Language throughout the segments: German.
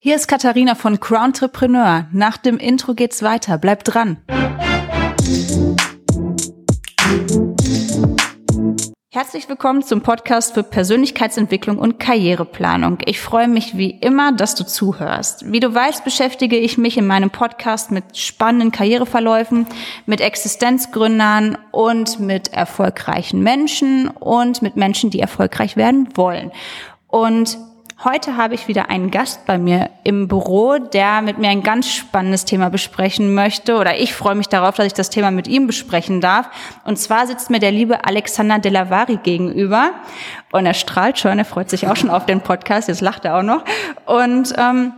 Hier ist Katharina von Crowntrepreneur. Nach dem Intro geht's weiter. Bleibt dran. Herzlich willkommen zum Podcast für Persönlichkeitsentwicklung und Karriereplanung. Ich freue mich wie immer, dass du zuhörst. Wie du weißt, beschäftige ich mich in meinem Podcast mit spannenden Karriereverläufen, mit Existenzgründern und mit erfolgreichen Menschen und mit Menschen, die erfolgreich werden wollen. Und Heute habe ich wieder einen Gast bei mir im Büro, der mit mir ein ganz spannendes Thema besprechen möchte. Oder ich freue mich darauf, dass ich das Thema mit ihm besprechen darf. Und zwar sitzt mir der liebe Alexander Delavari gegenüber. Und er strahlt schon, er freut sich auch schon auf den Podcast, jetzt lacht er auch noch. Und ähm,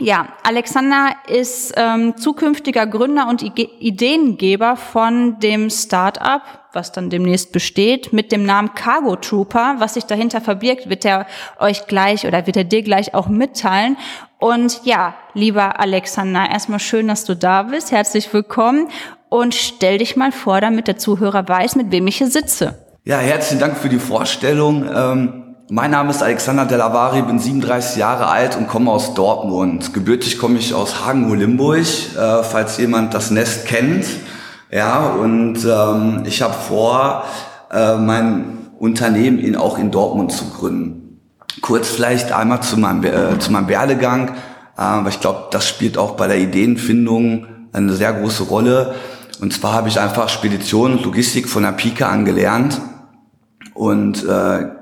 ja, Alexander ist ähm, zukünftiger Gründer und I Ideengeber von dem Startup, was dann demnächst besteht, mit dem Namen Cargo Trooper. Was sich dahinter verbirgt, wird er euch gleich oder wird er dir gleich auch mitteilen. Und ja, lieber Alexander, erstmal schön, dass du da bist. Herzlich willkommen und stell dich mal vor, damit der Zuhörer weiß, mit wem ich hier sitze. Ja, herzlichen Dank für die Vorstellung. Ähm mein Name ist Alexander Delavari, bin 37 Jahre alt und komme aus Dortmund. Gebürtig komme ich aus Hagen-Limburg, äh, falls jemand das Nest kennt. Ja, und ähm, ich habe vor, äh, mein Unternehmen in, auch in Dortmund zu gründen. Kurz vielleicht einmal zu meinem, äh, zu meinem Werdegang, äh, weil ich glaube, das spielt auch bei der Ideenfindung eine sehr große Rolle. Und zwar habe ich einfach Spedition und Logistik von der Pike angelernt und äh,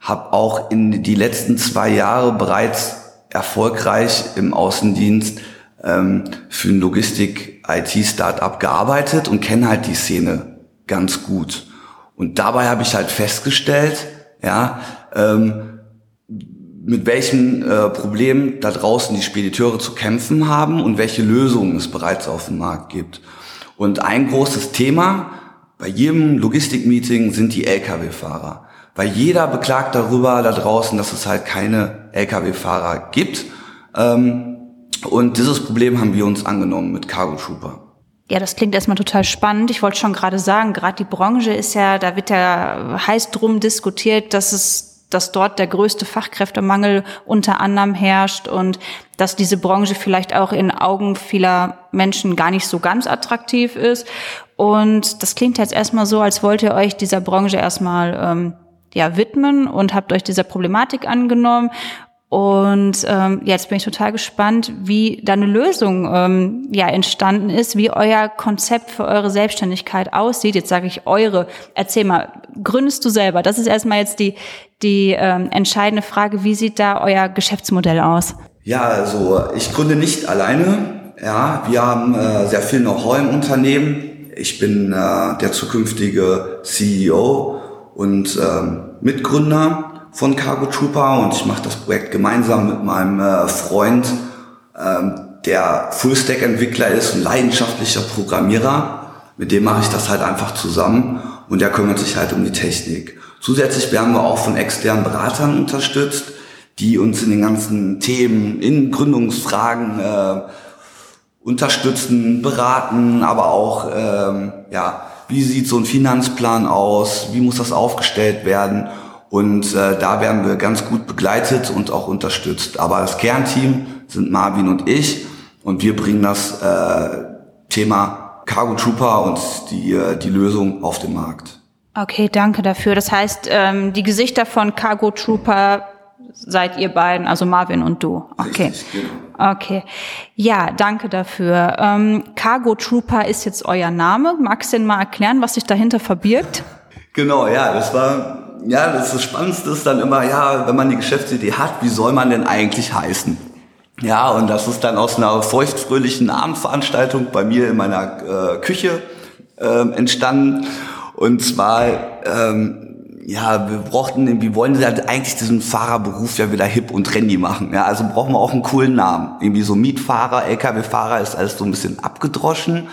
habe auch in die letzten zwei Jahre bereits erfolgreich im Außendienst ähm, für ein Logistik-IT-Startup gearbeitet und kenne halt die Szene ganz gut. Und dabei habe ich halt festgestellt, ja, ähm, mit welchen äh, Problemen da draußen die Spediteure zu kämpfen haben und welche Lösungen es bereits auf dem Markt gibt. Und ein großes Thema bei jedem Logistikmeeting sind die Lkw-Fahrer weil jeder beklagt darüber da draußen, dass es halt keine Lkw-Fahrer gibt. Ähm, und dieses Problem haben wir uns angenommen mit Cargo Trooper. Ja, das klingt erstmal total spannend. Ich wollte schon gerade sagen, gerade die Branche ist ja, da wird ja heiß drum diskutiert, dass es, dass dort der größte Fachkräftemangel unter anderem herrscht und dass diese Branche vielleicht auch in Augen vieler Menschen gar nicht so ganz attraktiv ist. Und das klingt jetzt erstmal so, als wollt ihr euch dieser Branche erstmal ähm, ja, widmen und habt euch dieser Problematik angenommen. Und ähm, jetzt bin ich total gespannt, wie da eine Lösung ähm, ja entstanden ist, wie euer Konzept für eure Selbstständigkeit aussieht. Jetzt sage ich eure. Erzähl mal, gründest du selber? Das ist erstmal jetzt die die ähm, entscheidende Frage. Wie sieht da euer Geschäftsmodell aus? Ja, also ich gründe nicht alleine. Ja, wir haben äh, sehr viel Know-how im Unternehmen. Ich bin äh, der zukünftige CEO und ähm, Mitgründer von Cargo Trooper und ich mache das Projekt gemeinsam mit meinem äh, Freund, ähm, der Fullstack-Entwickler ist und leidenschaftlicher Programmierer. Mit dem mache ich das halt einfach zusammen und der kümmert sich halt um die Technik. Zusätzlich werden wir auch von externen Beratern unterstützt, die uns in den ganzen Themen, in Gründungsfragen äh, unterstützen, beraten, aber auch ähm, ja wie sieht so ein Finanzplan aus, wie muss das aufgestellt werden. Und äh, da werden wir ganz gut begleitet und auch unterstützt. Aber das Kernteam sind Marvin und ich und wir bringen das äh, Thema Cargo Trooper und die, äh, die Lösung auf den Markt. Okay, danke dafür. Das heißt, ähm, die Gesichter von Cargo Trooper seid ihr beiden, also Marvin und du. Okay. Richtig, genau. Okay. Ja, danke dafür. Ähm, Cargo Trooper ist jetzt euer Name. Magst du denn mal erklären, was sich dahinter verbirgt? Genau, ja, das war, ja, das, das Spannendste ist dann immer, ja, wenn man die Geschäftsidee hat, wie soll man denn eigentlich heißen? Ja, und das ist dann aus einer feuchtfröhlichen Abendveranstaltung bei mir in meiner äh, Küche äh, entstanden. Und zwar ähm, ja, wir brauchten, wir wollen halt eigentlich diesen Fahrerberuf ja wieder hip und trendy machen. Ja, also brauchen wir auch einen coolen Namen. Irgendwie so Mietfahrer, LKW-Fahrer ist alles so ein bisschen abgedroschen.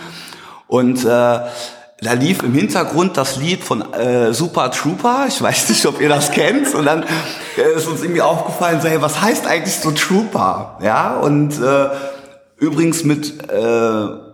Und äh, da lief im Hintergrund das Lied von äh, Super Trooper. Ich weiß nicht, ob ihr das kennt. Und dann äh, ist uns irgendwie aufgefallen, so, hey, was heißt eigentlich so Trooper? Ja, und äh, übrigens mit äh,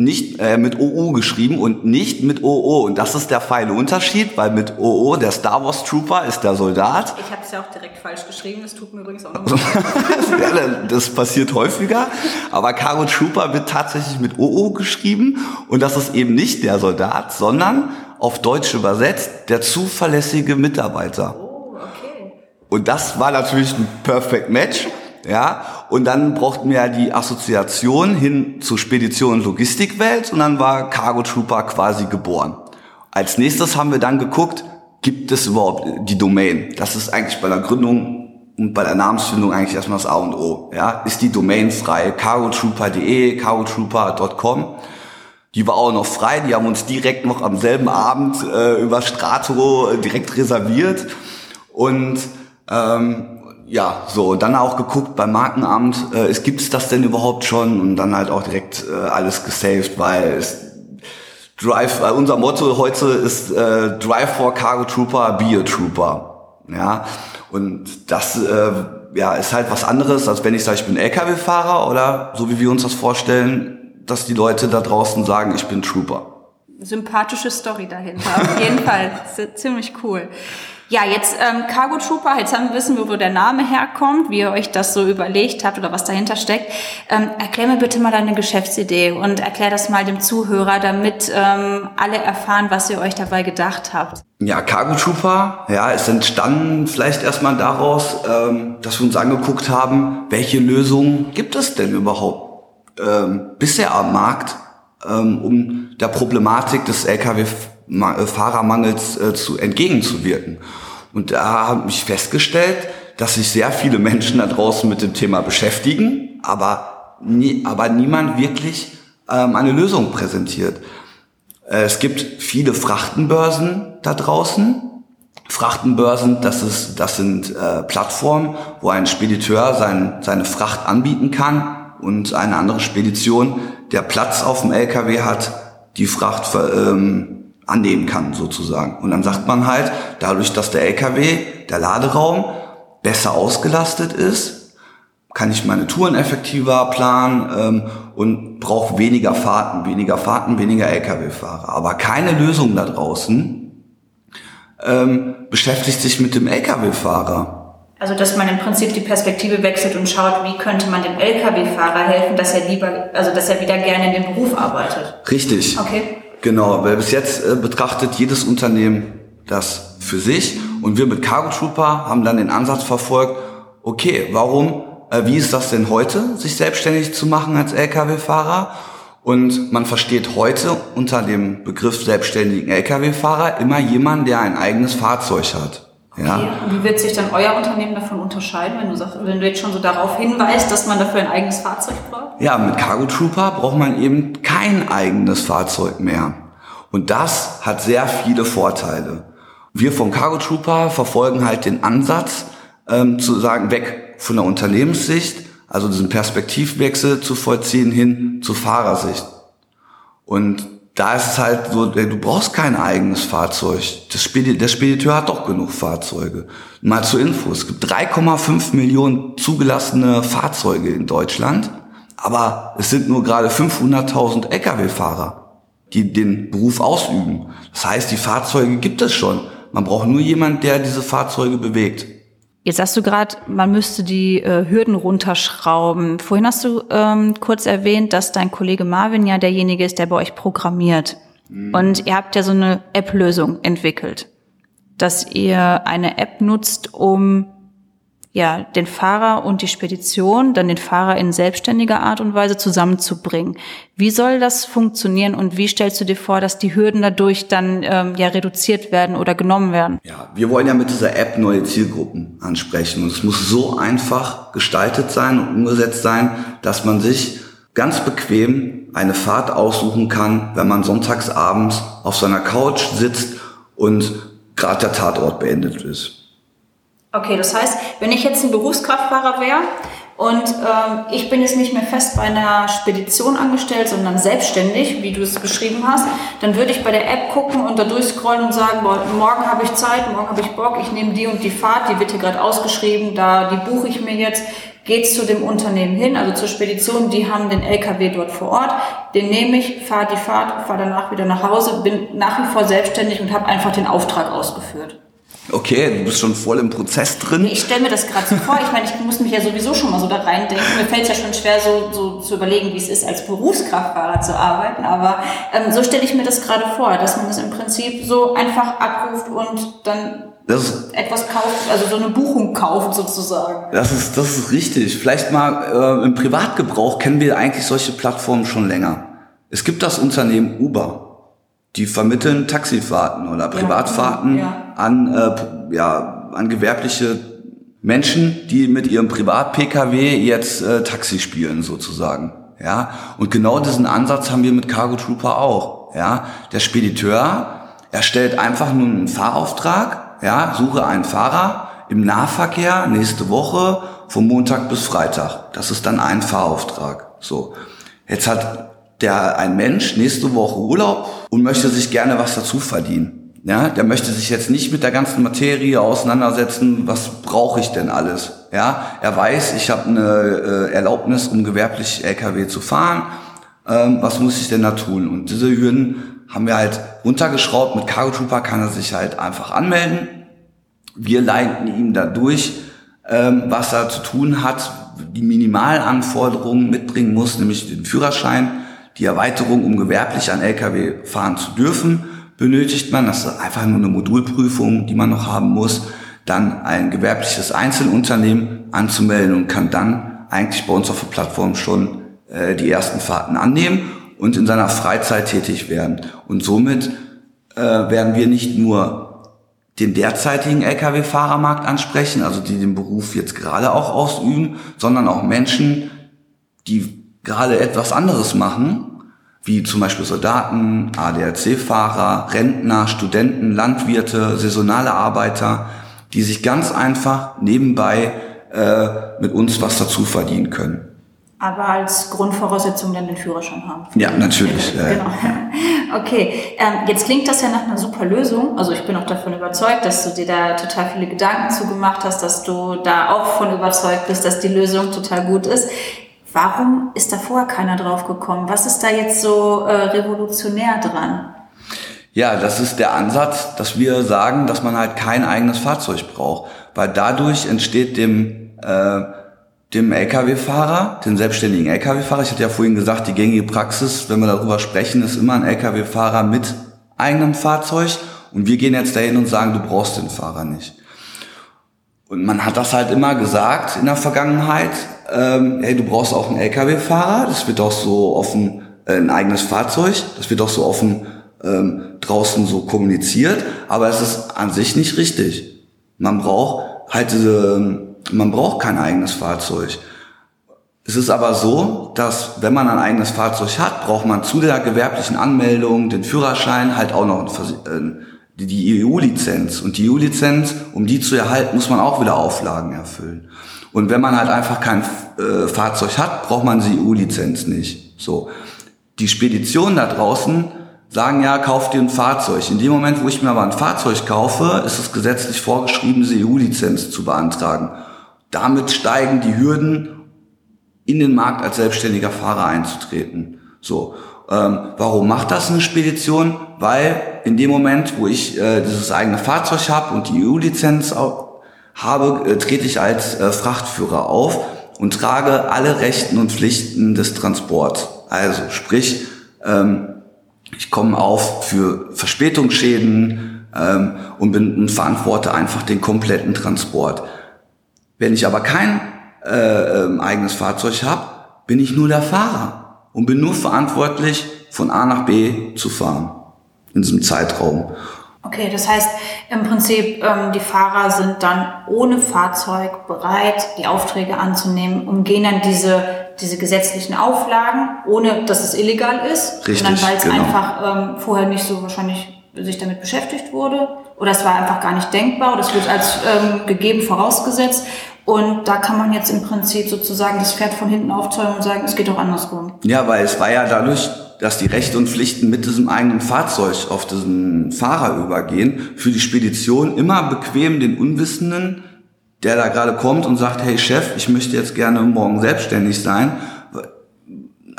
nicht äh, mit OU geschrieben und nicht mit OO. Und das ist der feine Unterschied, weil mit OO, der Star Wars Trooper, ist der Soldat. Ich habe es ja auch direkt falsch geschrieben, das tut mir übrigens auch noch Das passiert häufiger. Aber Cargo Trooper wird tatsächlich mit OO geschrieben. Und das ist eben nicht der Soldat, sondern auf Deutsch übersetzt der zuverlässige Mitarbeiter. Oh, okay. Und das war natürlich ein Perfect Match. Ja, und dann brauchten wir ja die Assoziation hin zur Spedition und Logistikwelt und dann war Cargo Trooper quasi geboren. Als nächstes haben wir dann geguckt, gibt es überhaupt die Domain? Das ist eigentlich bei der Gründung und bei der Namensfindung eigentlich erstmal das A und O. Ja, ist die Domain frei? cargotrooper.de, cargotrooper.com. Die war auch noch frei, die haben uns direkt noch am selben Abend äh, über Strato äh, direkt reserviert. Und ähm, ja, so, dann auch geguckt beim Markenamt, äh, es gibt's das denn überhaupt schon? Und dann halt auch direkt äh, alles gesaved, weil es Drive, äh, unser Motto heute ist äh, Drive for Cargo Trooper, be a Trooper. Ja, und das äh, ja, ist halt was anderes, als wenn ich sage, ich bin LKW-Fahrer oder so wie wir uns das vorstellen, dass die Leute da draußen sagen, ich bin Trooper. Sympathische Story dahinter, auf jeden Fall. Ziemlich cool. Ja, jetzt ähm, Cargo Trooper, jetzt haben wir wissen wo der Name herkommt, wie ihr euch das so überlegt habt oder was dahinter steckt. Ähm, erklär mir bitte mal deine Geschäftsidee und erklär das mal dem Zuhörer, damit ähm, alle erfahren, was ihr euch dabei gedacht habt. Ja, Cargo Trooper, ja, ist entstanden vielleicht erstmal daraus, ähm, dass wir uns angeguckt haben, welche Lösungen gibt es denn überhaupt ähm, bisher am Markt, ähm, um der Problematik des Lkw Fahrermangels äh, zu entgegenzuwirken. Und da habe ich festgestellt, dass sich sehr viele Menschen da draußen mit dem Thema beschäftigen, aber, nie, aber niemand wirklich ähm, eine Lösung präsentiert. Äh, es gibt viele Frachtenbörsen da draußen. Frachtenbörsen, das, ist, das sind äh, Plattformen, wo ein Spediteur sein, seine Fracht anbieten kann und eine andere Spedition, der Platz auf dem LKW hat, die Fracht ähm, annehmen kann sozusagen. Und dann sagt man halt, dadurch, dass der LKW, der Laderaum besser ausgelastet ist, kann ich meine Touren effektiver planen ähm, und brauche weniger Fahrten, weniger Fahrten, weniger LKW-Fahrer. Aber keine Lösung da draußen ähm, beschäftigt sich mit dem LKW-Fahrer. Also dass man im Prinzip die Perspektive wechselt und schaut, wie könnte man dem LKW-Fahrer helfen, dass er lieber, also dass er wieder gerne in dem Beruf arbeitet. Richtig. Okay. Genau, weil bis jetzt äh, betrachtet jedes Unternehmen das für sich und wir mit Cargo Trooper haben dann den Ansatz verfolgt, okay, warum, äh, wie ist das denn heute, sich selbstständig zu machen als Lkw-Fahrer? Und man versteht heute unter dem Begriff selbstständigen Lkw-Fahrer immer jemanden, der ein eigenes Fahrzeug hat. Ja. Okay. Und wie wird sich dann euer Unternehmen davon unterscheiden, wenn du, sagst, wenn du jetzt schon so darauf hinweist, dass man dafür ein eigenes Fahrzeug braucht? Ja, mit Cargo Trooper braucht man eben kein eigenes Fahrzeug mehr. Und das hat sehr viele Vorteile. Wir vom Cargo Trooper verfolgen halt den Ansatz, ähm, zu sagen, weg von der Unternehmenssicht, also diesen Perspektivwechsel zu vollziehen hin zur Fahrersicht. Und da ist es halt so, du brauchst kein eigenes Fahrzeug. Das Spedi der Spediteur hat doch genug Fahrzeuge. Mal zur Info, es gibt 3,5 Millionen zugelassene Fahrzeuge in Deutschland, aber es sind nur gerade 500.000 Lkw-Fahrer, die den Beruf ausüben. Das heißt, die Fahrzeuge gibt es schon. Man braucht nur jemand, der diese Fahrzeuge bewegt. Jetzt sagst du gerade, man müsste die äh, Hürden runterschrauben. Vorhin hast du ähm, kurz erwähnt, dass dein Kollege Marvin ja derjenige ist, der bei euch programmiert. Mhm. Und ihr habt ja so eine App-Lösung entwickelt, dass ihr eine App nutzt, um ja, den Fahrer und die Spedition, dann den Fahrer in selbstständiger Art und Weise zusammenzubringen. Wie soll das funktionieren und wie stellst du dir vor, dass die Hürden dadurch dann ähm, ja reduziert werden oder genommen werden? Ja, wir wollen ja mit dieser App neue Zielgruppen ansprechen und es muss so einfach gestaltet sein und umgesetzt sein, dass man sich ganz bequem eine Fahrt aussuchen kann, wenn man sonntags abends auf seiner Couch sitzt und gerade der Tatort beendet ist. Okay, das heißt, wenn ich jetzt ein Berufskraftfahrer wäre und ähm, ich bin jetzt nicht mehr fest bei einer Spedition angestellt, sondern selbstständig, wie du es beschrieben hast, dann würde ich bei der App gucken und da durchscrollen und sagen, boah, morgen habe ich Zeit, morgen habe ich Bock, ich nehme die und die Fahrt, die wird hier gerade ausgeschrieben, da die buche ich mir jetzt. gehe zu dem Unternehmen hin, also zur Spedition, die haben den LKW dort vor Ort, den nehme ich, fahre die Fahrt, fahre danach wieder nach Hause, bin nach wie vor selbstständig und habe einfach den Auftrag ausgeführt. Okay, du bist schon voll im Prozess drin. Ich stelle mir das gerade so vor. Ich meine, ich muss mich ja sowieso schon mal so da reindenken. Mir fällt es ja schon schwer, so, so zu überlegen, wie es ist, als Berufskraftfahrer zu arbeiten. Aber ähm, so stelle ich mir das gerade vor, dass man das im Prinzip so einfach abruft und dann das etwas kauft, also so eine Buchung kauft sozusagen. Das ist, das ist richtig. Vielleicht mal äh, im Privatgebrauch kennen wir eigentlich solche Plattformen schon länger. Es gibt das Unternehmen Uber. Die vermitteln Taxifahrten oder Privatfahrten ja, an, äh, ja, an gewerbliche Menschen, die mit ihrem Privat-Pkw jetzt äh, Taxi spielen sozusagen. Ja, und genau diesen Ansatz haben wir mit Cargo Trooper auch. Ja, der Spediteur erstellt einfach nur einen Fahrauftrag. Ja, suche einen Fahrer im Nahverkehr nächste Woche vom Montag bis Freitag. Das ist dann ein Fahrauftrag. So. Jetzt hat der ein Mensch nächste Woche Urlaub und möchte sich gerne was dazu verdienen. Ja, der möchte sich jetzt nicht mit der ganzen Materie auseinandersetzen, was brauche ich denn alles? Ja, er weiß, ich habe eine äh, Erlaubnis, um gewerblich LKW zu fahren. Ähm, was muss ich denn da tun? Und diese Hürden haben wir halt runtergeschraubt. Mit Cargo Trooper kann er sich halt einfach anmelden. Wir leiten ihm da durch, ähm, was er zu tun hat, die Minimalanforderungen mitbringen muss, nämlich den Führerschein die Erweiterung, um gewerblich an Lkw fahren zu dürfen, benötigt man. Das ist einfach nur eine Modulprüfung, die man noch haben muss. Dann ein gewerbliches Einzelunternehmen anzumelden und kann dann eigentlich bei uns auf der Plattform schon äh, die ersten Fahrten annehmen und in seiner Freizeit tätig werden. Und somit äh, werden wir nicht nur den derzeitigen Lkw-Fahrermarkt ansprechen, also die den Beruf jetzt gerade auch ausüben, sondern auch Menschen, die gerade etwas anderes machen, wie zum Beispiel Soldaten, ADAC-Fahrer, Rentner, Studenten, Landwirte, saisonale Arbeiter, die sich ganz einfach nebenbei äh, mit uns was dazu verdienen können. Aber als Grundvoraussetzung dann den Führerschein haben. Ja, natürlich. Ja. Genau. Okay, ähm, jetzt klingt das ja nach einer super Lösung. Also ich bin auch davon überzeugt, dass du dir da total viele Gedanken zugemacht hast, dass du da auch von überzeugt bist, dass die Lösung total gut ist. Warum ist da vorher keiner drauf gekommen? Was ist da jetzt so äh, revolutionär dran? Ja, das ist der Ansatz, dass wir sagen, dass man halt kein eigenes Fahrzeug braucht, weil dadurch entsteht dem äh, dem LKW-Fahrer, den selbstständigen LKW-Fahrer, ich hatte ja vorhin gesagt, die gängige Praxis, wenn wir darüber sprechen, ist immer ein LKW-Fahrer mit eigenem Fahrzeug und wir gehen jetzt dahin und sagen, du brauchst den Fahrer nicht. Und man hat das halt immer gesagt in der Vergangenheit, ähm, hey, du brauchst auch einen LKW-Fahrer, das wird auch so offen, äh, ein eigenes Fahrzeug, das wird auch so offen ähm, draußen so kommuniziert, aber es ist an sich nicht richtig. Man braucht halt diese, man braucht kein eigenes Fahrzeug. Es ist aber so, dass wenn man ein eigenes Fahrzeug hat, braucht man zu der gewerblichen Anmeldung, den Führerschein, halt auch noch äh, die EU-Lizenz. Und die EU-Lizenz, um die zu erhalten, muss man auch wieder Auflagen erfüllen. Und wenn man halt einfach kein äh, Fahrzeug hat, braucht man die EU-Lizenz nicht. So. Die Speditionen da draußen sagen ja, kauf dir ein Fahrzeug. In dem Moment, wo ich mir aber ein Fahrzeug kaufe, ist es gesetzlich vorgeschrieben, diese EU-Lizenz zu beantragen. Damit steigen die Hürden, in den Markt als selbstständiger Fahrer einzutreten. So. Ähm, warum macht das eine Spedition? Weil in dem Moment, wo ich äh, dieses eigene Fahrzeug habe und die EU-Lizenz habe, äh, trete ich als äh, Frachtführer auf und trage alle Rechten und Pflichten des Transports. Also sprich, ähm, ich komme auf für Verspätungsschäden ähm, und, bin, und verantworte einfach den kompletten Transport. Wenn ich aber kein äh, ähm, eigenes Fahrzeug habe, bin ich nur der Fahrer und bin nur verantwortlich, von A nach B zu fahren in diesem Zeitraum. Okay, das heißt im Prinzip, ähm, die Fahrer sind dann ohne Fahrzeug bereit, die Aufträge anzunehmen, umgehen dann diese, diese gesetzlichen Auflagen, ohne dass es illegal ist, Richtig, sondern weil es genau. einfach ähm, vorher nicht so wahrscheinlich sich damit beschäftigt wurde oder es war einfach gar nicht denkbar oder es wird als ähm, gegeben vorausgesetzt. Und da kann man jetzt im Prinzip sozusagen das Pferd von hinten aufzäumen und sagen, es geht auch andersrum. Ja, weil es war ja dadurch dass die Rechte und Pflichten mit diesem eigenen Fahrzeug auf diesen Fahrer übergehen, für die Spedition immer bequem den Unwissenden der da gerade kommt und sagt, hey Chef, ich möchte jetzt gerne morgen selbstständig sein,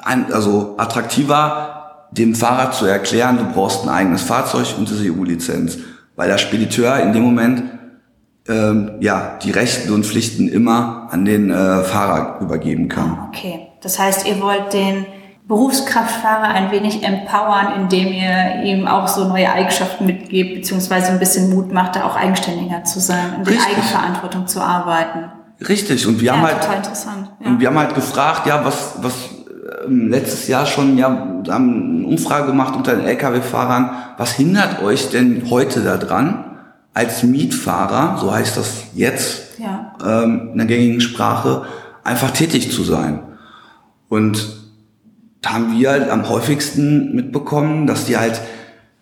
ein, also attraktiver dem Fahrer zu erklären, du brauchst ein eigenes Fahrzeug und diese EU-Lizenz, weil der Spediteur in dem Moment ähm, ja die Rechte und Pflichten immer an den äh, Fahrer übergeben kann. Okay, das heißt, ihr wollt den Berufskraftfahrer ein wenig empowern, indem ihr ihm auch so neue Eigenschaften mitgebt, beziehungsweise ein bisschen Mut macht, da auch eigenständiger zu sein und in Eigenverantwortung zu arbeiten. Richtig. Und wir ja, haben halt, ja. und wir haben halt gefragt, ja, was, was ähm, letztes Jahr schon, ja, haben eine Umfrage gemacht unter den Lkw-Fahrern. Was hindert euch denn heute daran, als Mietfahrer, so heißt das jetzt ja. ähm, in der gängigen Sprache, einfach tätig zu sein? Und da haben wir halt am häufigsten mitbekommen, dass die halt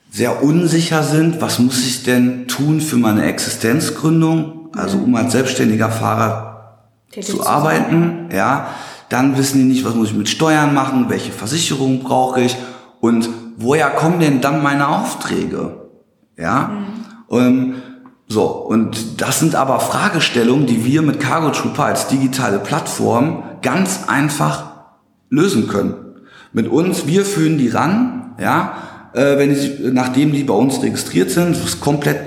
sehr unsicher sind. Was muss ich denn tun für meine Existenzgründung? Also um als selbstständiger Fahrer Tätig zu arbeiten, sein. ja. Dann wissen die nicht, was muss ich mit Steuern machen, welche Versicherung brauche ich und woher kommen denn dann meine Aufträge? Ja. Mhm. Ähm, so, und das sind aber Fragestellungen, die wir mit Cargo Trooper als digitale Plattform ganz einfach lösen können mit uns, wir führen die ran, ja, äh, wenn die, nachdem die bei uns registriert sind, was komplett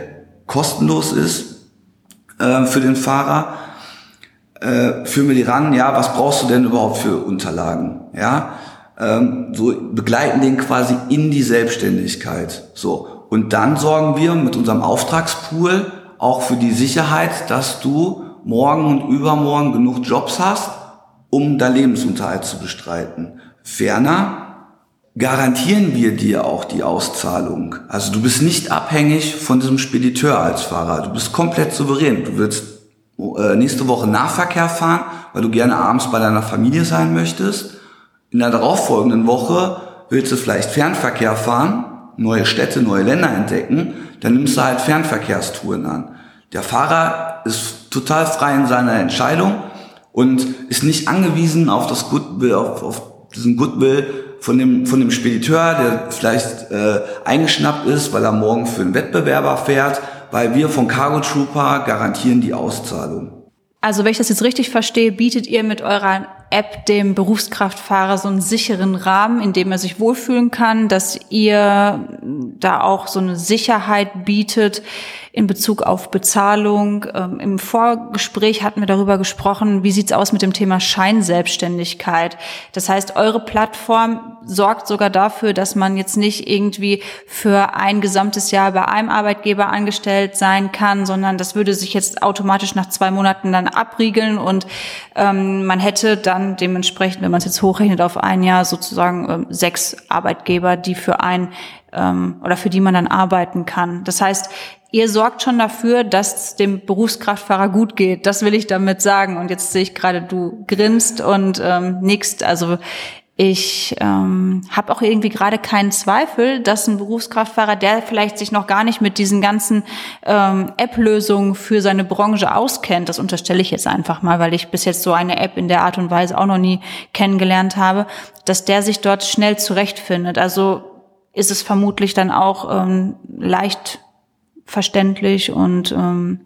kostenlos ist äh, für den Fahrer, äh, führen wir die ran, ja, was brauchst du denn überhaupt für Unterlagen, ja, ähm, so begleiten den quasi in die Selbstständigkeit, so. Und dann sorgen wir mit unserem Auftragspool auch für die Sicherheit, dass du morgen und übermorgen genug Jobs hast, um dein Lebensunterhalt zu bestreiten. Ferner garantieren wir dir auch die Auszahlung. Also du bist nicht abhängig von diesem Spediteur als Fahrer. Du bist komplett souverän. Du willst äh, nächste Woche Nahverkehr fahren, weil du gerne abends bei deiner Familie sein möchtest. In der darauffolgenden Woche willst du vielleicht Fernverkehr fahren, neue Städte, neue Länder entdecken. Dann nimmst du halt Fernverkehrstouren an. Der Fahrer ist total frei in seiner Entscheidung und ist nicht angewiesen auf das auf, auf diesen Goodwill von dem, von dem Spediteur, der vielleicht äh, eingeschnappt ist, weil er morgen für einen Wettbewerber fährt, weil wir von Cargo Trooper garantieren die Auszahlung. Also wenn ich das jetzt richtig verstehe, bietet ihr mit eurer App dem Berufskraftfahrer so einen sicheren Rahmen, in dem er sich wohlfühlen kann, dass ihr da auch so eine Sicherheit bietet, in Bezug auf Bezahlung. Ähm, Im Vorgespräch hatten wir darüber gesprochen, wie sieht's aus mit dem Thema Scheinselbstständigkeit. Das heißt, eure Plattform sorgt sogar dafür, dass man jetzt nicht irgendwie für ein gesamtes Jahr bei einem Arbeitgeber angestellt sein kann, sondern das würde sich jetzt automatisch nach zwei Monaten dann abriegeln und ähm, man hätte dann dementsprechend, wenn man es jetzt hochrechnet auf ein Jahr, sozusagen ähm, sechs Arbeitgeber, die für ein ähm, oder für die man dann arbeiten kann. Das heißt, ihr sorgt schon dafür, dass es dem Berufskraftfahrer gut geht. Das will ich damit sagen. Und jetzt sehe ich gerade, du grinst und ähm, nickst. Also ich ähm, habe auch irgendwie gerade keinen Zweifel, dass ein Berufskraftfahrer, der vielleicht sich noch gar nicht mit diesen ganzen ähm, App-Lösungen für seine Branche auskennt, das unterstelle ich jetzt einfach mal, weil ich bis jetzt so eine App in der Art und Weise auch noch nie kennengelernt habe, dass der sich dort schnell zurechtfindet. Also ist es vermutlich dann auch ähm, leicht verständlich und ähm,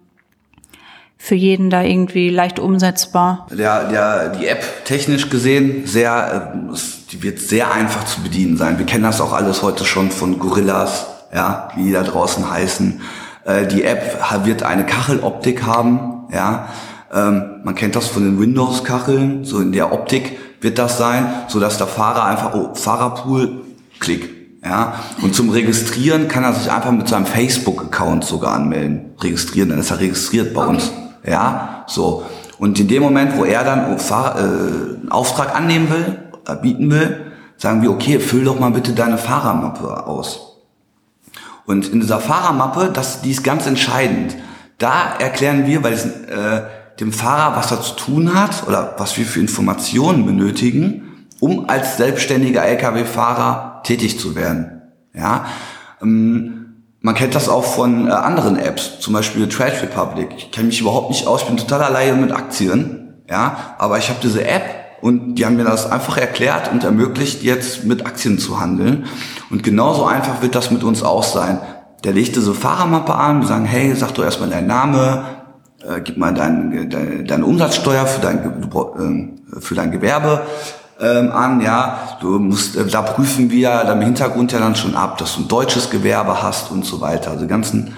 für jeden da irgendwie leicht umsetzbar. Der, der, die App technisch gesehen sehr, äh, die wird sehr einfach zu bedienen sein. Wir kennen das auch alles heute schon von Gorillas, ja, wie die da draußen heißen. Äh, die App wird eine Kacheloptik haben, ja. Ähm, man kennt das von den Windows-Kacheln, so in der Optik wird das sein, so dass der Fahrer einfach, oh, Fahrerpool, klick, ja, und zum Registrieren kann er sich einfach mit seinem Facebook-Account sogar anmelden. Registrieren, dann ist er registriert bei okay. uns. Ja, so. Und in dem Moment, wo er dann äh, einen Auftrag annehmen will, äh, bieten will, sagen wir, okay, füll doch mal bitte deine Fahrermappe aus. Und in dieser Fahrermappe, das, die ist ganz entscheidend. Da erklären wir, weil es, äh, dem Fahrer, was er zu tun hat oder was wir für Informationen benötigen, um als selbstständiger Lkw-Fahrer tätig zu werden. Ja, ähm, man kennt das auch von äh, anderen Apps, zum Beispiel Trade Republic. Ich kenne mich überhaupt nicht aus, ich bin total alleine mit Aktien, ja, aber ich habe diese App und die haben mir das einfach erklärt und ermöglicht, jetzt mit Aktien zu handeln. Und genauso einfach wird das mit uns auch sein. Der legt diese Fahrermappe an, wir sagen, hey, sag doch erstmal deinen Name, äh, gib mal dein, deine, deine Umsatzsteuer für dein, äh, für dein Gewerbe ähm, an, ja, du musst, äh, da prüfen wir dann im Hintergrund ja dann schon ab, dass du ein deutsches Gewerbe hast und so weiter, also ganzen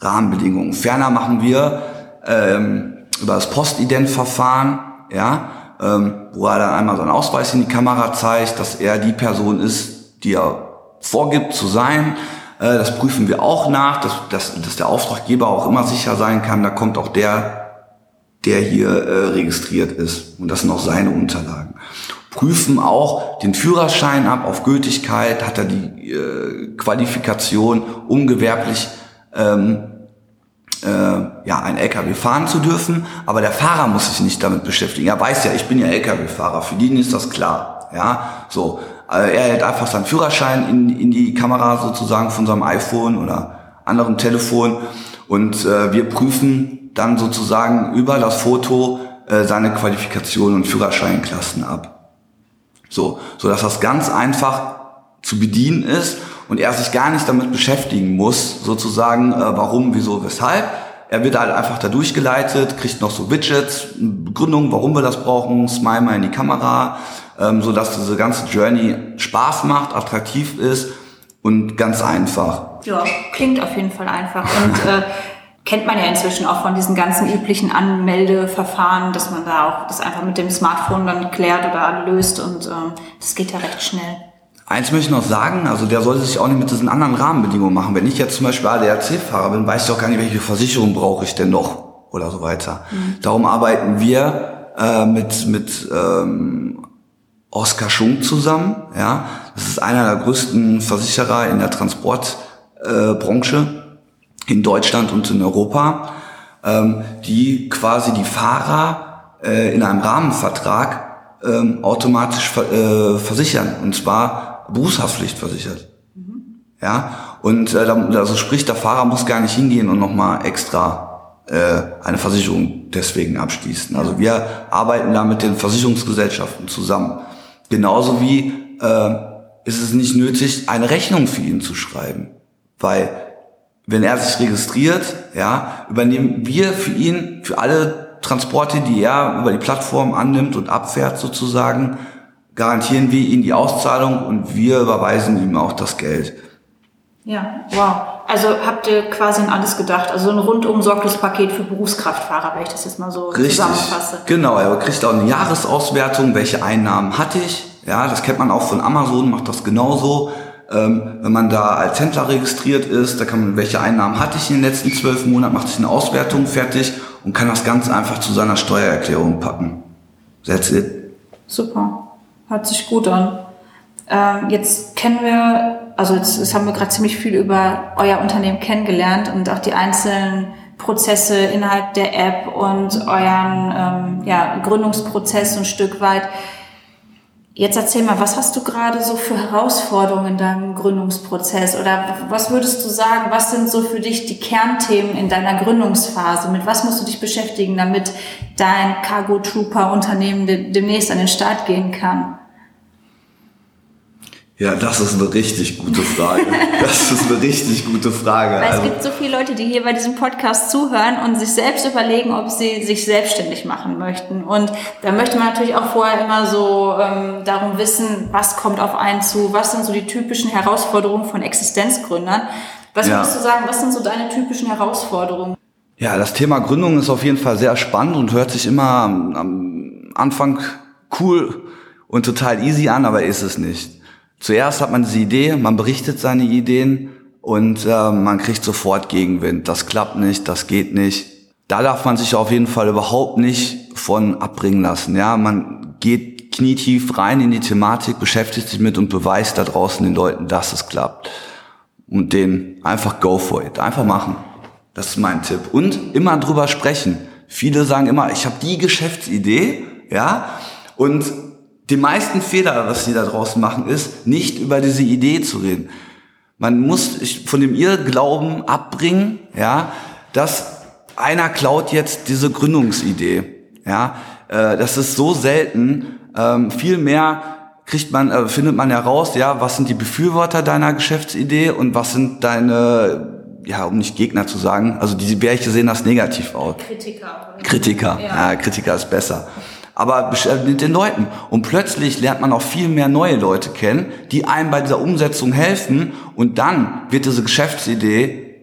Rahmenbedingungen. Ferner machen wir ähm, über das Postident-Verfahren, ja, ähm, wo er dann einmal seinen Ausweis in die Kamera zeigt, dass er die Person ist, die er vorgibt zu sein. Äh, das prüfen wir auch nach, dass, dass, dass der Auftraggeber auch immer sicher sein kann, da kommt auch der, der hier äh, registriert ist. Und das sind auch seine Unterlagen. Prüfen auch den Führerschein ab auf Gültigkeit, hat er die äh, Qualifikation, um gewerblich ähm, äh, ja, ein LKW fahren zu dürfen, aber der Fahrer muss sich nicht damit beschäftigen. Er weiß ja, ich bin ja LKW-Fahrer, für den ist das klar. Ja, so. Also er hält einfach seinen Führerschein in, in die Kamera sozusagen von seinem iPhone oder anderen Telefon und äh, wir prüfen dann sozusagen über das Foto äh, seine Qualifikation und Führerscheinklassen ab. So, so dass das ganz einfach zu bedienen ist und er sich gar nicht damit beschäftigen muss, sozusagen, äh, warum, wieso, weshalb. Er wird halt einfach da durchgeleitet, kriegt noch so Widgets, Begründung, warum wir das brauchen, smile mal in die Kamera, ähm, so dass diese ganze Journey Spaß macht, attraktiv ist und ganz einfach. Ja, klingt auf jeden Fall einfach und äh, kennt man ja inzwischen auch von diesen ganzen üblichen Anmeldeverfahren, dass man da auch das einfach mit dem Smartphone dann klärt oder löst und ähm, das geht ja recht schnell. Eins möchte ich noch sagen, also der sollte sich auch nicht mit diesen anderen Rahmenbedingungen machen. Wenn ich jetzt zum Beispiel ADAC-Fahrer bin, weiß ich auch gar nicht, welche Versicherung brauche ich denn noch oder so weiter. Mhm. Darum arbeiten wir äh, mit, mit ähm, Oskar Schunk zusammen. Ja, Das ist einer der größten Versicherer in der Transportbranche äh, in Deutschland und in Europa, ähm, die quasi die Fahrer äh, in einem Rahmenvertrag ähm, automatisch ver äh, versichern. Und zwar Berufshaftpflicht versichert. Mhm. Ja, und äh, also sprich, der Fahrer muss gar nicht hingehen und nochmal extra äh, eine Versicherung deswegen abschließen. Also wir arbeiten da mit den Versicherungsgesellschaften zusammen. Genauso wie äh, ist es nicht nötig, eine Rechnung für ihn zu schreiben. Weil wenn er sich registriert, ja, übernehmen wir für ihn, für alle Transporte, die er über die Plattform annimmt und abfährt sozusagen, garantieren wir ihnen die Auszahlung und wir überweisen ihm auch das Geld. Ja, wow. Also habt ihr quasi an alles gedacht. Also ein rundum sorglos Paket für Berufskraftfahrer, wenn ich das jetzt mal so Richtig. zusammenfasse. Genau, er kriegt auch eine Jahresauswertung, welche Einnahmen hatte ich. Ja, das kennt man auch von Amazon, macht das genauso. Ähm, wenn man da als Händler registriert ist, da kann man, welche Einnahmen hatte ich in den letzten zwölf Monaten, macht sich eine Auswertung fertig und kann das ganz einfach zu seiner Steuererklärung packen. That's it. Super. Hört sich gut an. Ähm, jetzt kennen wir, also jetzt, jetzt haben wir gerade ziemlich viel über euer Unternehmen kennengelernt und auch die einzelnen Prozesse innerhalb der App und euren ähm, ja, Gründungsprozess ein Stück weit. Jetzt erzähl mal, was hast du gerade so für Herausforderungen in deinem Gründungsprozess? Oder was würdest du sagen, was sind so für dich die Kernthemen in deiner Gründungsphase? Mit was musst du dich beschäftigen, damit dein Cargo Trooper Unternehmen demnächst an den Start gehen kann? Ja, das ist eine richtig gute Frage. Das ist eine richtig gute Frage. Weil es also, gibt so viele Leute, die hier bei diesem Podcast zuhören und sich selbst überlegen, ob sie sich selbstständig machen möchten. Und da möchte man natürlich auch vorher immer so ähm, darum wissen, was kommt auf einen zu, was sind so die typischen Herausforderungen von Existenzgründern. Was ja. würdest du sagen, was sind so deine typischen Herausforderungen? Ja, das Thema Gründung ist auf jeden Fall sehr spannend und hört sich immer am Anfang cool und total easy an, aber ist es nicht. Zuerst hat man diese Idee, man berichtet seine Ideen und äh, man kriegt sofort Gegenwind. Das klappt nicht, das geht nicht. Da darf man sich auf jeden Fall überhaupt nicht von abbringen lassen. Ja, man geht knietief rein in die Thematik, beschäftigt sich mit und beweist da draußen den Leuten, dass es klappt. Und den einfach go for it, einfach machen. Das ist mein Tipp. Und immer drüber sprechen. Viele sagen immer, ich habe die Geschäftsidee, ja, und die meisten Fehler, was sie da draußen machen, ist, nicht über diese Idee zu reden. Man muss von dem Irrglauben abbringen, ja, dass einer klaut jetzt diese Gründungsidee. Ja, äh, das ist so selten. Ähm, viel mehr kriegt man, äh, findet man heraus, ja, was sind die Befürworter deiner Geschäftsidee und was sind deine ja, um nicht Gegner zu sagen, also die Bärche sehen das negativ aus. Kritiker. Kritiker, ja. ja, Kritiker ist besser. Aber mit den Leuten. Und plötzlich lernt man auch viel mehr neue Leute kennen, die einem bei dieser Umsetzung helfen. Und dann wird diese Geschäftsidee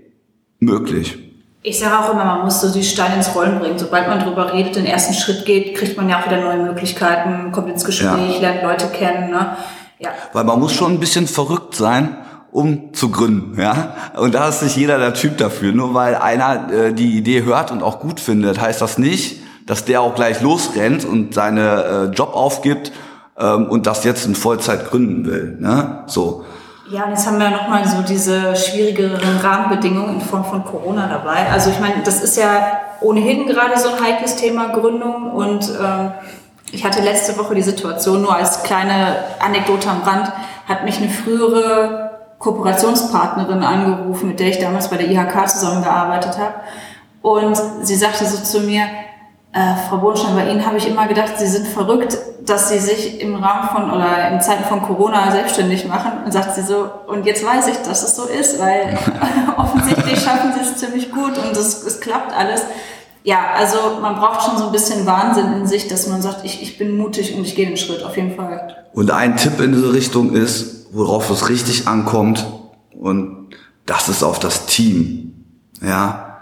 möglich. Ich sage auch immer, man muss so die Steine ins Rollen bringen. Sobald man drüber redet, den ersten Schritt geht, kriegt man ja auch wieder neue Möglichkeiten, kommt ins Gespräch, ja. lernt Leute kennen. Ne? Ja. Weil man muss schon ein bisschen verrückt sein, um zu gründen, ja. Und da ist nicht jeder der Typ dafür. Nur weil einer äh, die Idee hört und auch gut findet, heißt das nicht, dass der auch gleich losrennt und seine äh, Job aufgibt ähm, und das jetzt in Vollzeit gründen will. Ne? So. Ja, und jetzt haben wir ja nochmal so diese schwierigeren Rahmenbedingungen in Form von Corona dabei. Also ich meine, das ist ja ohnehin gerade so ein heikles Thema Gründung und ähm, ich hatte letzte Woche die Situation, nur als kleine Anekdote am Rand, hat mich eine frühere Kooperationspartnerin angerufen, mit der ich damals bei der IHK zusammengearbeitet habe. Und sie sagte so zu mir, äh, Frau Bohnstein, bei Ihnen habe ich immer gedacht, Sie sind verrückt, dass Sie sich im Rahmen von oder in Zeiten von Corona selbstständig machen. Und sagt sie so, und jetzt weiß ich, dass es so ist, weil offensichtlich schaffen Sie es ziemlich gut und es, es klappt alles. Ja, also man braucht schon so ein bisschen Wahnsinn in sich, dass man sagt, ich, ich bin mutig und ich gehe den Schritt, auf jeden Fall. Und ein Tipp in diese Richtung ist, worauf es richtig ankommt, und das ist auf das Team. Ja,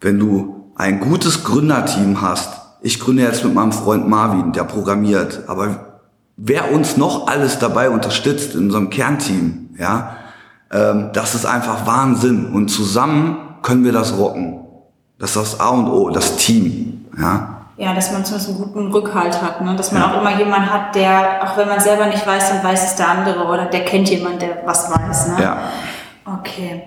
wenn du ein gutes Gründerteam hast, ich gründe jetzt mit meinem Freund Marvin, der programmiert, aber wer uns noch alles dabei unterstützt in unserem Kernteam, ja, ähm, das ist einfach Wahnsinn und zusammen können wir das rocken. Das ist das A und O, das Team, ja. Ja, dass man zumindest einen guten Rückhalt hat, ne? dass man ja. auch immer jemanden hat, der, auch wenn man selber nicht weiß, dann weiß es der andere oder der kennt jemanden, der was weiß. Ne? Ja. Okay.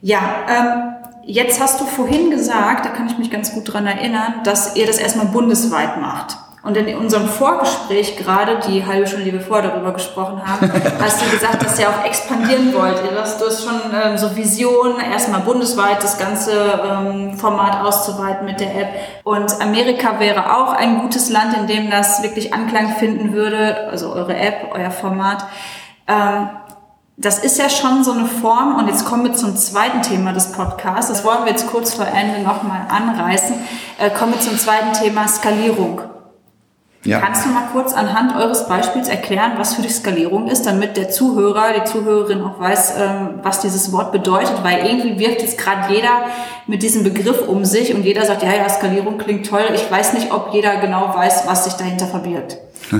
Ja, ähm, Jetzt hast du vorhin gesagt, da kann ich mich ganz gut dran erinnern, dass ihr das erstmal bundesweit macht. Und in unserem Vorgespräch gerade, die halbe Stunde, die wir vorher darüber gesprochen haben, hast du gesagt, dass ihr auch expandieren wollt. Du hast, du hast schon ähm, so Visionen, erstmal bundesweit das ganze ähm, Format auszuweiten mit der App. Und Amerika wäre auch ein gutes Land, in dem das wirklich Anklang finden würde, also eure App, euer Format. Ähm, das ist ja schon so eine Form, und jetzt kommen wir zum zweiten Thema des Podcasts, das wollen wir jetzt kurz vor Ende nochmal anreißen, äh, kommen wir zum zweiten Thema Skalierung. Ja. Kannst du mal kurz anhand eures Beispiels erklären, was für dich Skalierung ist, damit der Zuhörer, die Zuhörerin auch weiß, ähm, was dieses Wort bedeutet, weil irgendwie wirft jetzt gerade jeder mit diesem Begriff um sich und jeder sagt, ja, ja, Skalierung klingt toll. Ich weiß nicht, ob jeder genau weiß, was sich dahinter verbirgt.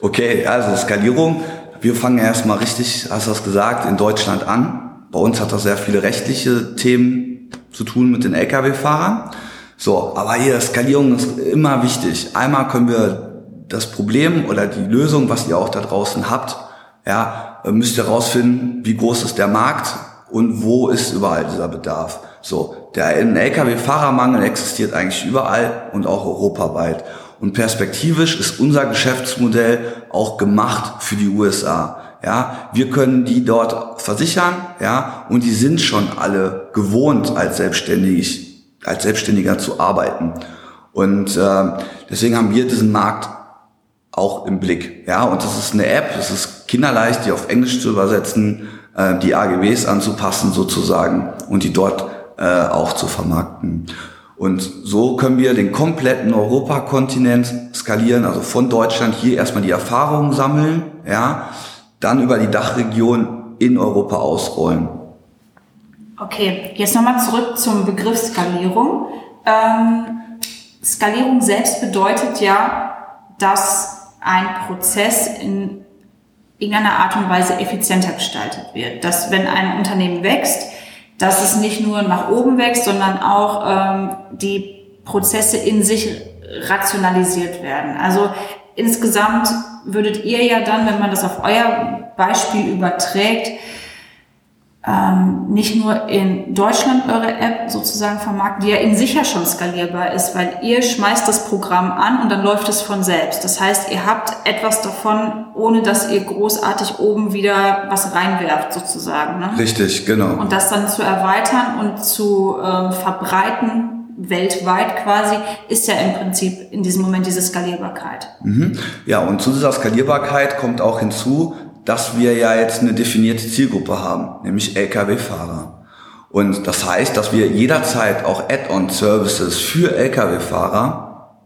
Okay, also Skalierung wir fangen erstmal richtig, hast du das gesagt, in Deutschland an. Bei uns hat das sehr viele rechtliche Themen zu tun mit den Lkw-Fahrern. So, aber hier Skalierung ist immer wichtig. Einmal können wir das Problem oder die Lösung, was ihr auch da draußen habt, ja, müsst ihr herausfinden, wie groß ist der Markt und wo ist überall dieser Bedarf. So, der Lkw-Fahrermangel existiert eigentlich überall und auch europaweit. Und perspektivisch ist unser Geschäftsmodell auch gemacht für die USA. Ja, wir können die dort versichern, ja, und die sind schon alle gewohnt, als selbstständig, als Selbstständiger zu arbeiten. Und äh, deswegen haben wir diesen Markt auch im Blick. Ja, und das ist eine App, das ist kinderleicht, die auf Englisch zu übersetzen, äh, die AGBs anzupassen sozusagen und die dort äh, auch zu vermarkten. Und so können wir den kompletten Europakontinent skalieren, also von Deutschland hier erstmal die Erfahrungen sammeln, ja, dann über die Dachregion in Europa ausrollen. Okay, jetzt nochmal zurück zum Begriff Skalierung. Ähm, Skalierung selbst bedeutet ja, dass ein Prozess in irgendeiner Art und Weise effizienter gestaltet wird. Dass wenn ein Unternehmen wächst, dass es nicht nur nach oben wächst, sondern auch ähm, die Prozesse in sich rationalisiert werden. Also insgesamt würdet ihr ja dann, wenn man das auf euer Beispiel überträgt, ähm, nicht nur in Deutschland eure App sozusagen vermarkten, die ja in sich ja schon skalierbar ist, weil ihr schmeißt das Programm an und dann läuft es von selbst. Das heißt, ihr habt etwas davon, ohne dass ihr großartig oben wieder was reinwerft sozusagen. Ne? Richtig, genau. Und das dann zu erweitern und zu ähm, verbreiten weltweit quasi, ist ja im Prinzip in diesem Moment diese Skalierbarkeit. Mhm. Ja, und zu dieser Skalierbarkeit kommt auch hinzu, dass wir ja jetzt eine definierte Zielgruppe haben, nämlich Lkw-Fahrer. Und das heißt, dass wir jederzeit auch Add-on-Services für Lkw-Fahrer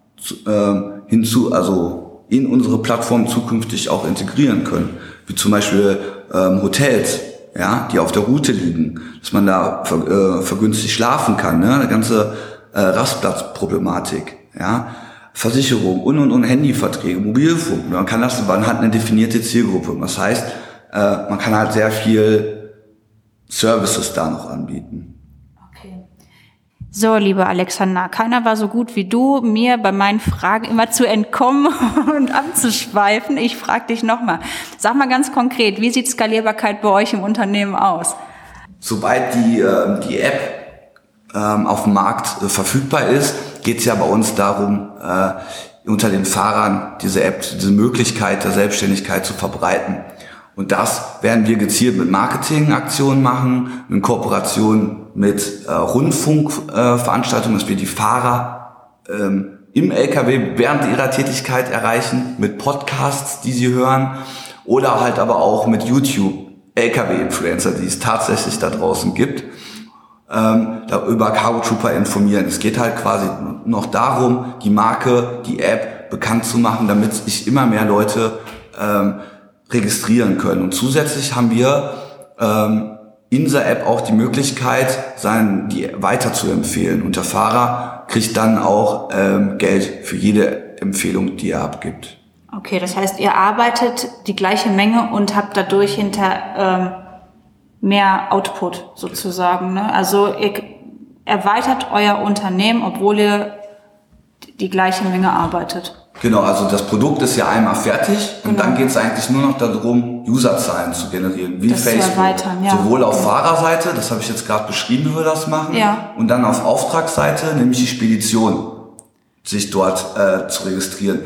äh, hinzu, also in unsere Plattform zukünftig auch integrieren können. Wie zum Beispiel ähm, Hotels, ja, die auf der Route liegen, dass man da ver, äh, vergünstigt schlafen kann, ne? Eine ganze äh, Rastplatzproblematik, ja. Versicherung und und und Handyverträge, Mobilfunk. Man kann das, man hat eine definierte Zielgruppe. Das heißt, äh, man kann halt sehr viel Services da noch anbieten. Okay. So, liebe Alexander, keiner war so gut wie du, mir bei meinen Fragen immer zu entkommen und abzuschweifen. Ich frage dich nochmal. Sag mal ganz konkret, wie sieht Skalierbarkeit bei euch im Unternehmen aus? Sobald die, äh, die App ähm, auf dem Markt äh, verfügbar ist, geht es ja bei uns darum, äh, unter den Fahrern diese App, diese Möglichkeit der Selbstständigkeit zu verbreiten. Und das werden wir gezielt mit Marketingaktionen machen, in Kooperation mit äh, Rundfunkveranstaltungen, äh, dass wir die Fahrer ähm, im LKW während ihrer Tätigkeit erreichen, mit Podcasts, die sie hören, oder halt aber auch mit YouTube LKW-Influencer, die es tatsächlich da draußen gibt, ähm, da über Cargo Trooper informieren. Es geht halt quasi noch darum, die Marke, die App bekannt zu machen, damit sich immer mehr Leute ähm, registrieren können. Und zusätzlich haben wir ähm, in dieser App auch die Möglichkeit, sein, die weiter zu empfehlen. Und der Fahrer kriegt dann auch ähm, Geld für jede Empfehlung, die er abgibt. Okay, das heißt, ihr arbeitet die gleiche Menge und habt dadurch hinter ähm, mehr Output sozusagen. Ne? Also ihr erweitert euer Unternehmen, obwohl ihr die gleiche Menge arbeitet. Genau, also das Produkt ist ja einmal fertig genau. und dann geht es eigentlich nur noch darum, Userzahlen zu generieren, wie das Facebook. Ja. Sowohl auf Fahrerseite, das habe ich jetzt gerade beschrieben, wie wir das machen, ja. und dann auf Auftragsseite, nämlich die Spedition, sich dort äh, zu registrieren.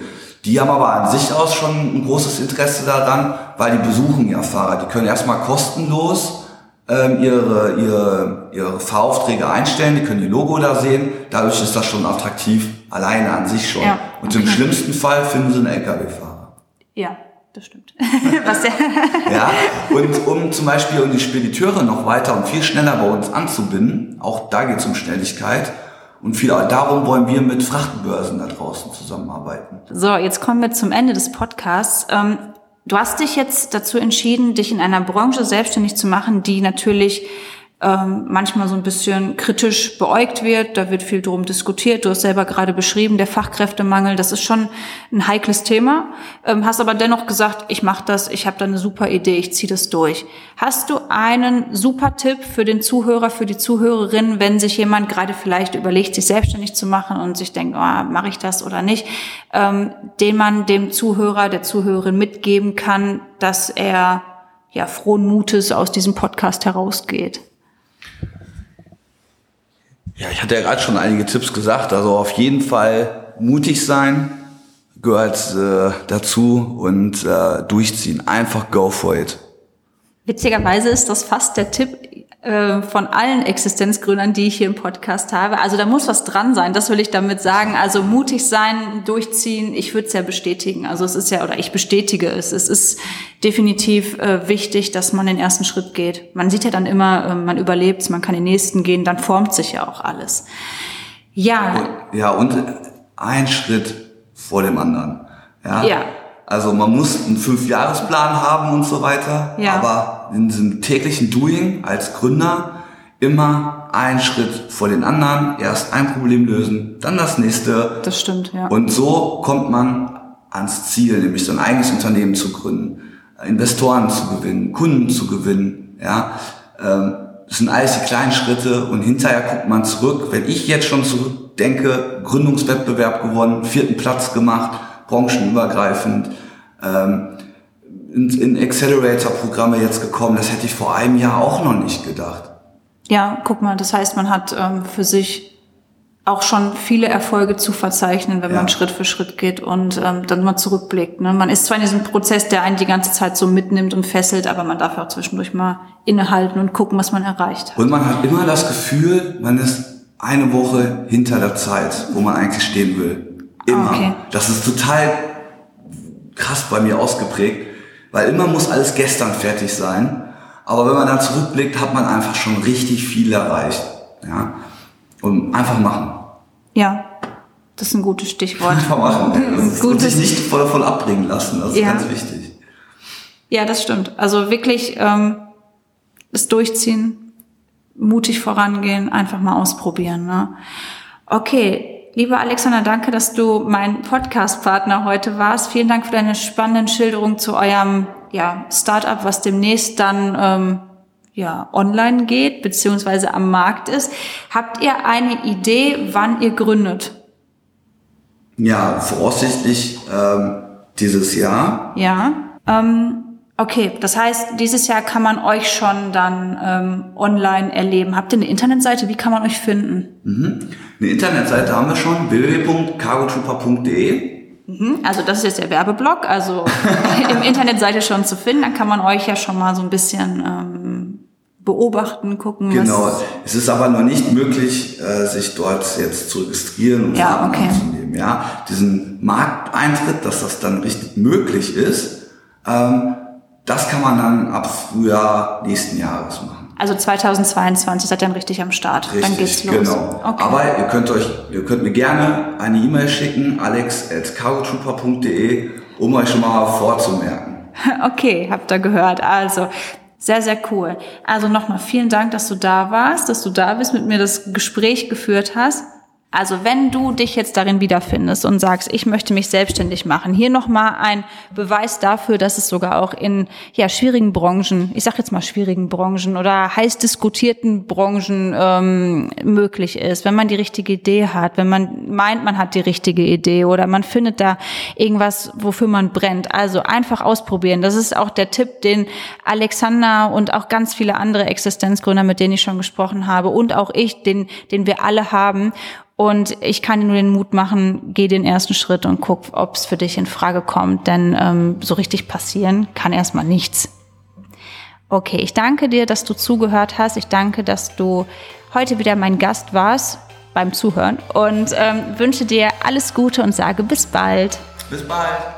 Die haben aber an sich aus schon ein großes Interesse daran, weil die besuchen ja Fahrer. Die können erstmal kostenlos ähm, ihre, ihre, ihre Fahraufträge einstellen, die können die Logo da sehen. Dadurch ist das schon attraktiv, alleine an sich schon. Ja, Und im schlimmsten Fall finden sie einen LKW-Fahrer. Ja, das stimmt. Was ja. ja, und um zum Beispiel um die Spediteure noch weiter und viel schneller bei uns anzubinden, auch da geht es um Schnelligkeit, und viel darum wollen wir mit Frachtenbörsen da draußen zusammenarbeiten. So, jetzt kommen wir zum Ende des Podcasts. Ähm, Du hast dich jetzt dazu entschieden, dich in einer Branche selbstständig zu machen, die natürlich ähm, manchmal so ein bisschen kritisch beäugt wird. Da wird viel drum diskutiert. Du hast selber gerade beschrieben, der Fachkräftemangel, das ist schon ein heikles Thema. Ähm, hast aber dennoch gesagt, ich mache das, ich habe da eine super Idee, ich ziehe das durch. Hast du einen super Tipp für den Zuhörer, für die Zuhörerin, wenn sich jemand gerade vielleicht überlegt, sich selbstständig zu machen und sich denkt, oh, mache ich das oder nicht, ähm, den man dem Zuhörer, der Zuhörerin mitgeben kann, dass er ja frohen Mutes aus diesem Podcast herausgeht? Ja, ich hatte ja gerade schon einige Tipps gesagt. Also auf jeden Fall mutig sein gehört äh, dazu und äh, durchziehen. Einfach go for it. Witzigerweise ist das fast der Tipp äh, von allen Existenzgründern, die ich hier im Podcast habe. Also da muss was dran sein, das will ich damit sagen. Also mutig sein, durchziehen, ich würde es ja bestätigen. Also es ist ja, oder ich bestätige es, es ist definitiv äh, wichtig, dass man den ersten Schritt geht. Man sieht ja dann immer, äh, man überlebt man kann den nächsten gehen, dann formt sich ja auch alles. Ja. Ja, und ein Schritt vor dem anderen. Ja. ja. Also man muss einen Fünfjahresplan haben und so weiter, ja. aber in diesem täglichen Doing als Gründer immer einen Schritt vor den anderen, erst ein Problem lösen, dann das nächste. Das stimmt, ja. Und so kommt man ans Ziel, nämlich so ein eigenes Unternehmen zu gründen, Investoren zu gewinnen, Kunden zu gewinnen, ja. Ähm, das sind alles die kleinen Schritte und hinterher guckt man zurück. Wenn ich jetzt schon zurückdenke, Gründungswettbewerb gewonnen, vierten Platz gemacht, branchenübergreifend, ähm, in, in Accelerator-Programme jetzt gekommen. Das hätte ich vor einem Jahr auch noch nicht gedacht. Ja, guck mal, das heißt, man hat ähm, für sich auch schon viele Erfolge zu verzeichnen, wenn ja. man Schritt für Schritt geht und ähm, dann mal zurückblickt. Ne? Man ist zwar in diesem Prozess, der einen die ganze Zeit so mitnimmt und fesselt, aber man darf auch zwischendurch mal innehalten und gucken, was man erreicht hat. Und man hat immer das Gefühl, man ist eine Woche hinter der Zeit, wo man eigentlich stehen will. Immer. Okay. Das ist total krass bei mir ausgeprägt, weil immer muss alles gestern fertig sein. Aber wenn man dann zurückblickt, hat man einfach schon richtig viel erreicht. Ja? Und einfach machen. Ja, das ist ein gutes Stichwort. Einfach machen. Das Gutes- und sich nicht voll, voll abbringen lassen. Das ist Ja. ganz wichtig. Ja, das stimmt. Also wirklich ähm, das Durchziehen, mutig vorangehen, einfach mal ausprobieren. Ne? Okay, lieber Alexander, danke, dass du mein Podcast-Partner heute warst. Vielen Dank für deine spannenden Schilderungen zu eurem ja, Startup, was demnächst dann ähm, ja, online geht, beziehungsweise am Markt ist. Habt ihr eine Idee, wann ihr gründet? Ja, voraussichtlich ähm, dieses Jahr. Ja. Ähm, okay, das heißt, dieses Jahr kann man euch schon dann ähm, online erleben. Habt ihr eine Internetseite? Wie kann man euch finden? Mhm. Eine Internetseite haben wir schon, www.cargotrooper.de. Mhm, Also das ist jetzt der Werbeblock, also im Internet seid ihr schon zu finden. Dann kann man euch ja schon mal so ein bisschen ähm, beobachten, gucken. Genau. Es ist aber noch nicht möglich, äh, sich dort jetzt zu registrieren und Ja, okay. anzunehmen. Ja, diesen Markteintritt, dass das dann richtig möglich ist, ähm, das kann man dann ab Frühjahr nächsten Jahres machen. also 2022 seid ihr dann richtig am Start. dann geht's Richtig, los. genau. Okay. Aber ihr könnt euch, ihr könnt mir gerne eine E-Mail schicken, alex@cargotrooper.de, um euch schon mal vorzumerken. Okay, habt ihr gehört. Also, sehr, sehr cool. Also nochmal vielen Dank, dass du da warst, dass du da bist, mit mir das Gespräch geführt hast. Also wenn du dich jetzt darin wiederfindest und sagst, ich möchte mich selbstständig machen, hier nochmal ein Beweis dafür, dass es sogar auch in ja, schwierigen Branchen, ich sage jetzt mal schwierigen Branchen oder heiß diskutierten Branchen ähm, möglich ist, wenn man die richtige Idee hat, wenn man meint, man hat die richtige Idee oder man findet da irgendwas, wofür man brennt. Also einfach ausprobieren. Das ist auch der Tipp, den Alexander und auch ganz viele andere Existenzgründer, mit denen ich schon gesprochen habe und auch ich, den, den wir alle haben. Und ich kann dir nur den Mut machen, geh den ersten Schritt und guck, ob es für dich in Frage kommt. Denn ähm, so richtig passieren kann erstmal nichts. Okay, ich danke dir, dass du zugehört hast. Ich danke, dass du heute wieder mein Gast warst beim Zuhören und ähm, wünsche dir alles Gute und sage bis bald. Bis bald.